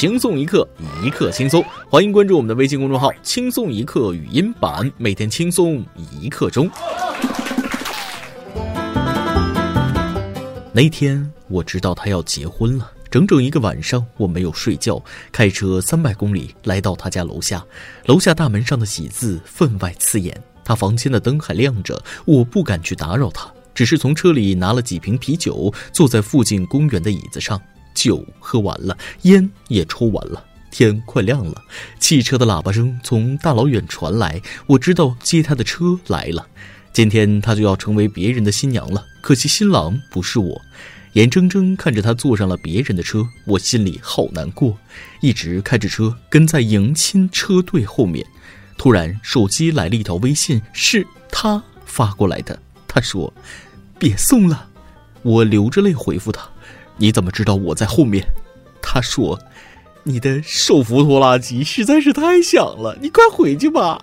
轻松一刻，一刻轻松。欢迎关注我们的微信公众号“轻松一刻语音版”，每天轻松一刻钟。那天我知道他要结婚了，整整一个晚上我没有睡觉，开车三百公里来到他家楼下，楼下大门上的喜字分外刺眼。他房间的灯还亮着，我不敢去打扰他，只是从车里拿了几瓶啤酒，坐在附近公园的椅子上。酒喝完了，烟也抽完了，天快亮了。汽车的喇叭声从大老远传来，我知道接他的车来了。今天他就要成为别人的新娘了，可惜新郎不是我。眼睁睁看着他坐上了别人的车，我心里好难过。一直开着车跟在迎亲车队后面，突然手机来了一条微信，是他发过来的。他说：“别送了。”我流着泪回复他。你怎么知道我在后面？他说：“你的手扶拖拉机实在是太响了，你快回去吧。”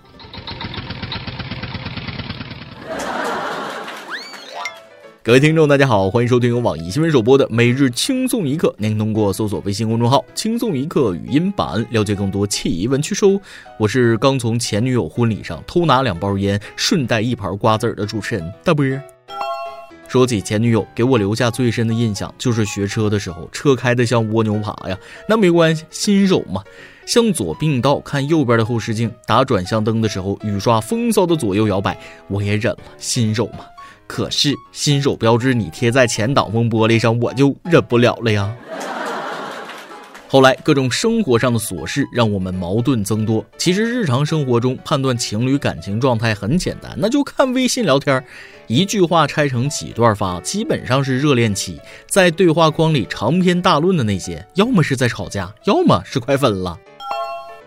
各位听众，大家好，欢迎收听由网易新闻首播的《每日轻松一刻》。您通过搜索微信公众号“轻松一刻”语音版了解更多奇闻趣事。我是刚从前女友婚礼上偷拿两包烟，顺带一盘瓜子儿的主持人大波。说起前女友，给我留下最深的印象就是学车的时候，车开得像蜗牛爬呀。那没关系，新手嘛。向左并道，看右边的后视镜。打转向灯的时候，雨刷风骚的左右摇摆，我也忍了。新手嘛。可是新手标志你贴在前挡风玻璃上，我就忍不了了呀。后来各种生活上的琐事让我们矛盾增多。其实日常生活中判断情侣感情状态很简单，那就看微信聊天，一句话拆成几段发，基本上是热恋期。在对话框里长篇大论的那些，要么是在吵架，要么是快分了。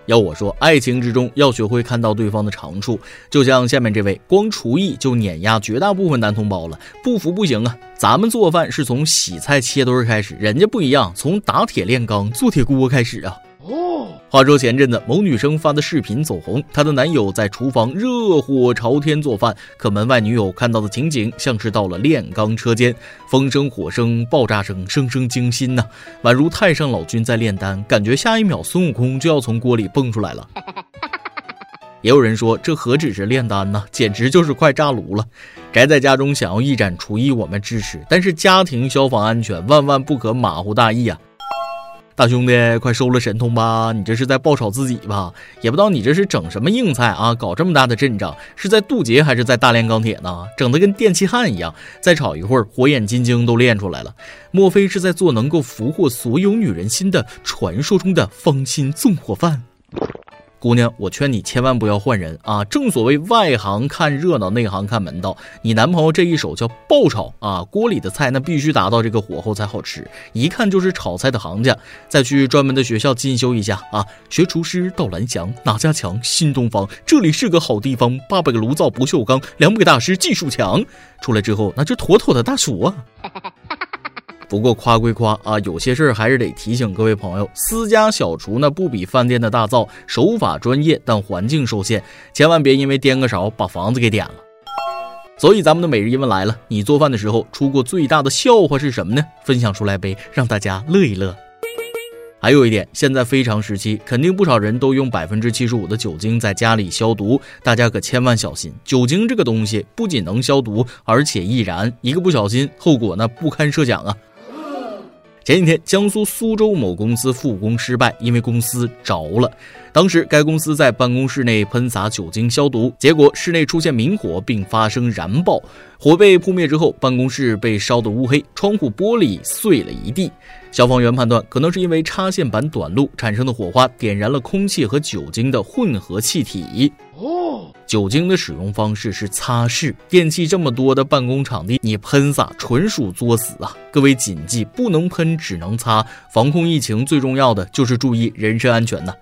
要我说，爱情之中要学会看到对方的长处，就像下面这位，光厨艺就碾压绝大部分男同胞了，不服不行啊！咱们做饭是从洗菜切墩开始，人家不一样，从打铁炼钢做铁锅开始啊。哦，话说前阵子某女生发的视频走红，她的男友在厨房热火朝天做饭，可门外女友看到的情景像是到了炼钢车间，风声、火声、爆炸声，声声惊心呐，宛如太上老君在炼丹，感觉下一秒孙悟空就要从锅里蹦出来了。也有人说，这何止是炼丹呢，简直就是快炸炉了。宅在家中想要一展厨艺，我们支持，但是家庭消防安全万万不可马虎大意啊。大兄弟，快收了神通吧！你这是在爆炒自己吧？也不知道你这是整什么硬菜啊？搞这么大的阵仗，是在渡劫还是在大炼钢铁呢？整的跟电气焊一样，再炒一会儿，火眼金睛都练出来了。莫非是在做能够俘获所有女人心的传说中的芳心纵火犯？姑娘，我劝你千万不要换人啊！正所谓外行看热闹，内行看门道。你男朋友这一手叫爆炒啊，锅里的菜那必须达到这个火候才好吃，一看就是炒菜的行家。再去专门的学校进修一下啊，学厨师到蓝翔，哪家强？新东方，这里是个好地方。八百个炉灶不锈钢，两百个大师技术强。出来之后，那就妥妥的大厨啊！不过夸归夸啊，有些事儿还是得提醒各位朋友：私家小厨呢不比饭店的大灶，手法专业，但环境受限，千万别因为颠个勺把房子给点了。所以咱们的每日一问来了：你做饭的时候出过最大的笑话是什么呢？分享出来呗，让大家乐一乐。还有一点，现在非常时期，肯定不少人都用百分之七十五的酒精在家里消毒，大家可千万小心，酒精这个东西不仅能消毒，而且易燃，一个不小心，后果那不堪设想啊。前几天，江苏苏州某公司复工失败，因为公司着了。当时，该公司在办公室内喷洒酒精消毒，结果室内出现明火，并发生燃爆。火被扑灭之后，办公室被烧得乌黑，窗户玻璃碎了一地。消防员判断，可能是因为插线板短路产生的火花，点燃了空气和酒精的混合气体。哦，酒精的使用方式是擦拭。电器这么多的办公场地，你喷洒纯属作死啊！各位谨记，不能喷，只能擦。防控疫情最重要的就是注意人身安全呐。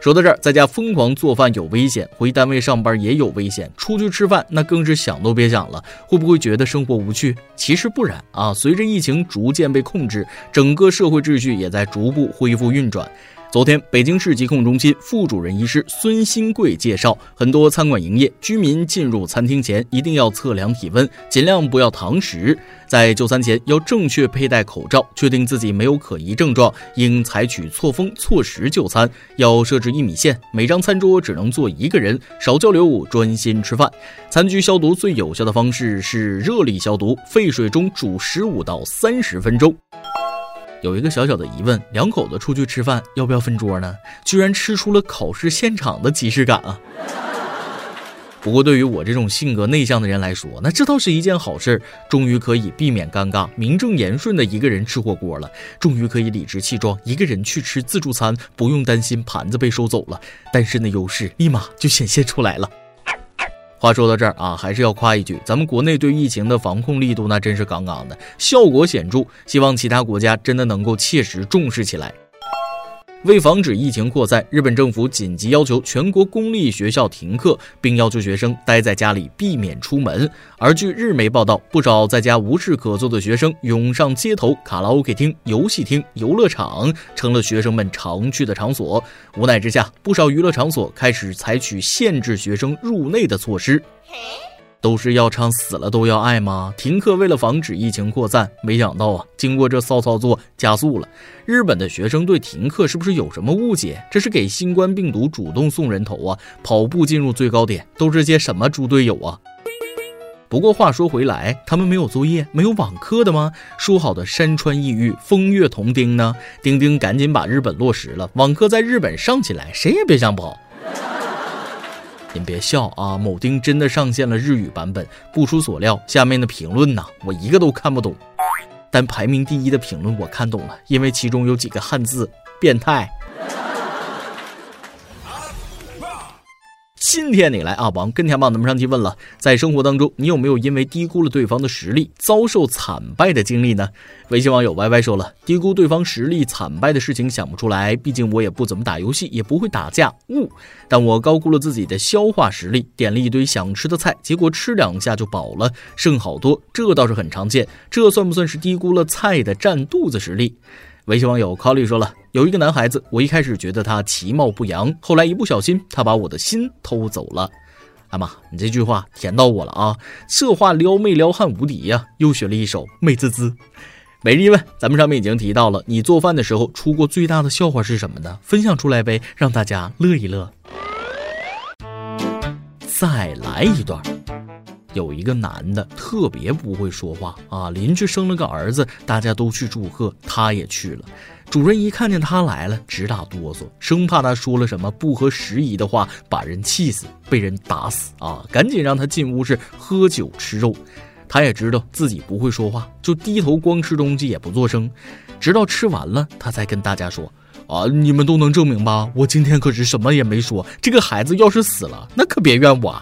说到这儿，在家疯狂做饭有危险，回单位上班也有危险，出去吃饭那更是想都别想了。会不会觉得生活无趣？其实不然啊！随着疫情逐渐被控制，整个社会秩序也在逐步恢复运转。昨天，北京市疾控中心副主任医师孙新贵介绍，很多餐馆营业，居民进入餐厅前一定要测量体温，尽量不要堂食。在就餐前要正确佩戴口罩，确定自己没有可疑症状，应采取错峰错时就餐。要设置一米线，每张餐桌只能坐一个人，少交流，专心吃饭。餐具消毒最有效的方式是热力消毒，沸水中煮十五到三十分钟。有一个小小的疑问：两口子出去吃饭要不要分桌呢？居然吃出了考试现场的即视感啊！不过对于我这种性格内向的人来说，那这倒是一件好事，终于可以避免尴尬，名正言顺的一个人吃火锅了，终于可以理直气壮一个人去吃自助餐，不用担心盘子被收走了，单身的优势立马就显现出来了。话说到这儿啊，还是要夸一句，咱们国内对疫情的防控力度那真是杠杠的，效果显著。希望其他国家真的能够切实重视起来。为防止疫情扩散，日本政府紧急要求全国公立学校停课，并要求学生待在家里，避免出门。而据日媒报道，不少在家无事可做的学生涌上街头，卡拉 OK 厅、游戏厅、游乐场成了学生们常去的场所。无奈之下，不少娱乐场所开始采取限制学生入内的措施。都是要唱死了都要爱吗？停课为了防止疫情扩散，没想到啊，经过这骚操作加速了。日本的学生对停课是不是有什么误解？这是给新冠病毒主动送人头啊！跑步进入最高点，都是些什么猪队友啊？不过话说回来，他们没有作业、没有网课的吗？说好的山川异域、风月同钉呢？钉钉赶紧把日本落实了，网课在日本上起来，谁也别想跑。您别笑啊，某丁真的上线了日语版本。不出所料，下面的评论呢，我一个都看不懂。但排名第一的评论我看懂了，因为其中有几个汉字：变态。今天你来阿王跟天帮咱们上去问了，在生活当中，你有没有因为低估了对方的实力，遭受惨败的经历呢？微信网友 Y Y 说了，低估对方实力惨败的事情想不出来，毕竟我也不怎么打游戏，也不会打架。呜，但我高估了自己的消化实力，点了一堆想吃的菜，结果吃两下就饱了，剩好多，这倒是很常见。这算不算是低估了菜的占肚子实力？微信网友 Colly 说了，有一个男孩子，我一开始觉得他其貌不扬，后来一不小心，他把我的心偷走了。阿妈，你这句话甜到我了啊！这话撩妹撩汉无敌呀！又学了一首美滋滋。每日一问，咱们上面已经提到了，你做饭的时候出过最大的笑话是什么呢？分享出来呗，让大家乐一乐。再来一段。有一个男的特别不会说话啊，邻居生了个儿子，大家都去祝贺，他也去了。主人一看见他来了，直打哆嗦，生怕他说了什么不合时宜的话，把人气死，被人打死啊！赶紧让他进屋是喝酒吃肉。他也知道自己不会说话，就低头光吃东西也不做声，直到吃完了，他才跟大家说：“啊，你们都能证明吧？我今天可是什么也没说。这个孩子要是死了，那可别怨我。”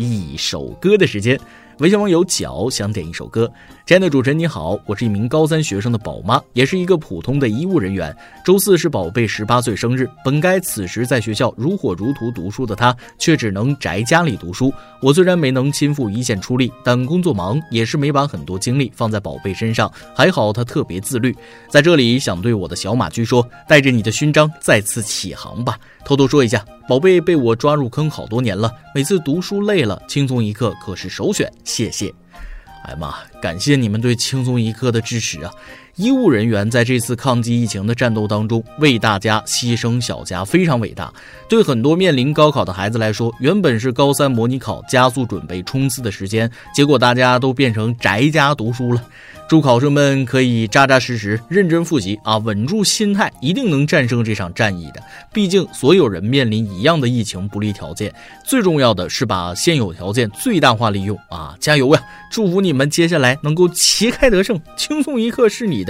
一首歌的时间，微信网友脚想点一首歌。亲爱的主持人你好，我是一名高三学生的宝妈，也是一个普通的医务人员。周四是宝贝十八岁生日，本该此时在学校如火如荼读书的他，却只能宅家里读书。我虽然没能亲赴一线出力，但工作忙，也是没把很多精力放在宝贝身上。还好他特别自律。在这里想对我的小马驹说，带着你的勋章再次起航吧。偷偷说一下，宝贝被我抓入坑好多年了，每次读书累了，轻松一刻可是首选。谢谢。哎妈，感谢你们对轻松一刻的支持啊！医务人员在这次抗击疫情的战斗当中，为大家牺牲小家，非常伟大。对很多面临高考的孩子来说，原本是高三模拟考加速准备冲刺的时间，结果大家都变成宅家读书了。祝考生们可以扎扎实实、认真复习啊，稳住心态，一定能战胜这场战役的。毕竟所有人面临一样的疫情不利条件，最重要的是把现有条件最大化利用啊！加油呀！祝福你们接下来能够旗开得胜，轻松一刻是你的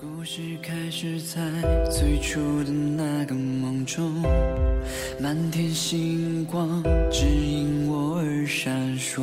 故事开始在最初的那个梦中，满天星光指引我而闪烁。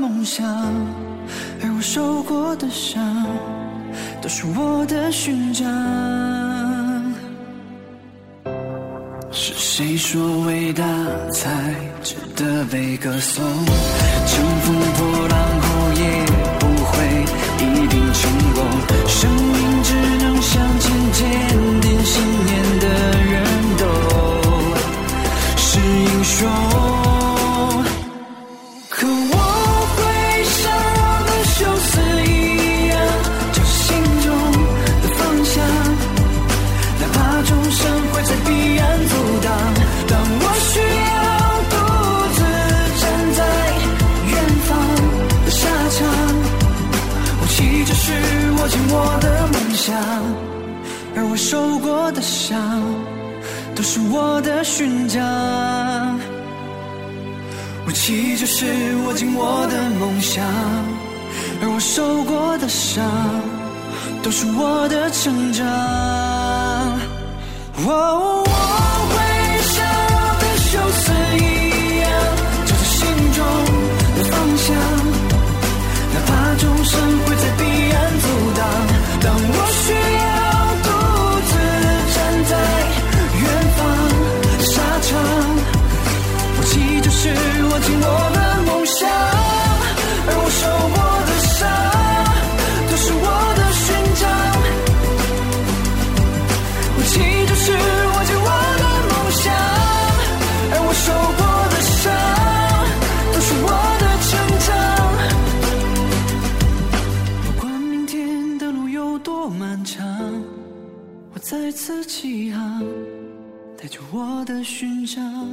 梦想，而我受过的伤，都是我的勋章。是谁说伟大才值得被歌颂？乘风破浪你就是我紧握的梦想，而我受过的伤，都是我的勋章。武器就是握紧我的梦想，而我受过的伤，都是我的成长。再次起航，带着我的勋章。